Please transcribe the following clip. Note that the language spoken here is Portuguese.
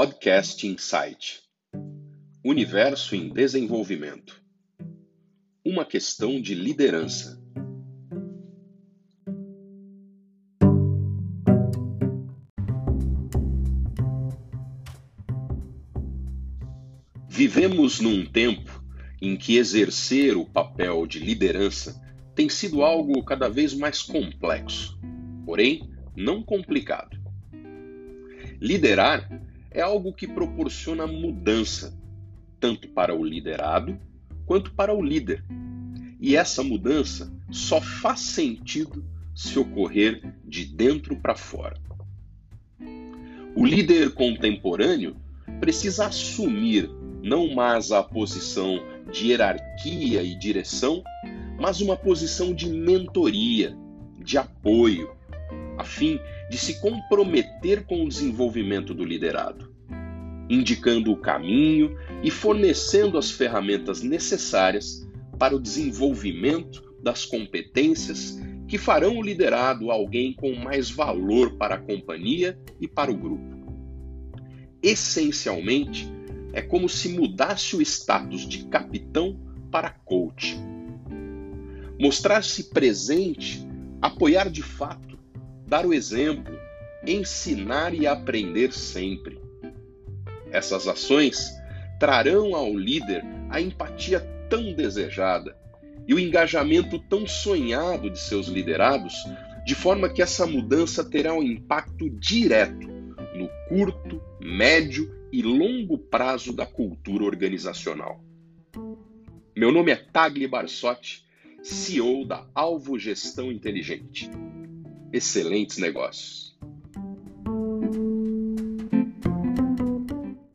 Podcast Insight Universo em Desenvolvimento Uma questão de liderança. Vivemos num tempo em que exercer o papel de liderança tem sido algo cada vez mais complexo, porém não complicado. Liderar é algo que proporciona mudança, tanto para o liderado quanto para o líder. E essa mudança só faz sentido se ocorrer de dentro para fora. O líder contemporâneo precisa assumir não mais a posição de hierarquia e direção, mas uma posição de mentoria, de apoio, a fim de se comprometer com o desenvolvimento do liderado, indicando o caminho e fornecendo as ferramentas necessárias para o desenvolvimento das competências que farão o liderado alguém com mais valor para a companhia e para o grupo. Essencialmente, é como se mudasse o status de capitão para coach. Mostrar-se presente, apoiar de fato dar o exemplo, ensinar e aprender sempre. Essas ações trarão ao líder a empatia tão desejada e o engajamento tão sonhado de seus liderados, de forma que essa mudança terá um impacto direto no curto, médio e longo prazo da cultura organizacional. Meu nome é Tagli Barsotti, CEO da Alvo Gestão Inteligente excelentes negócios.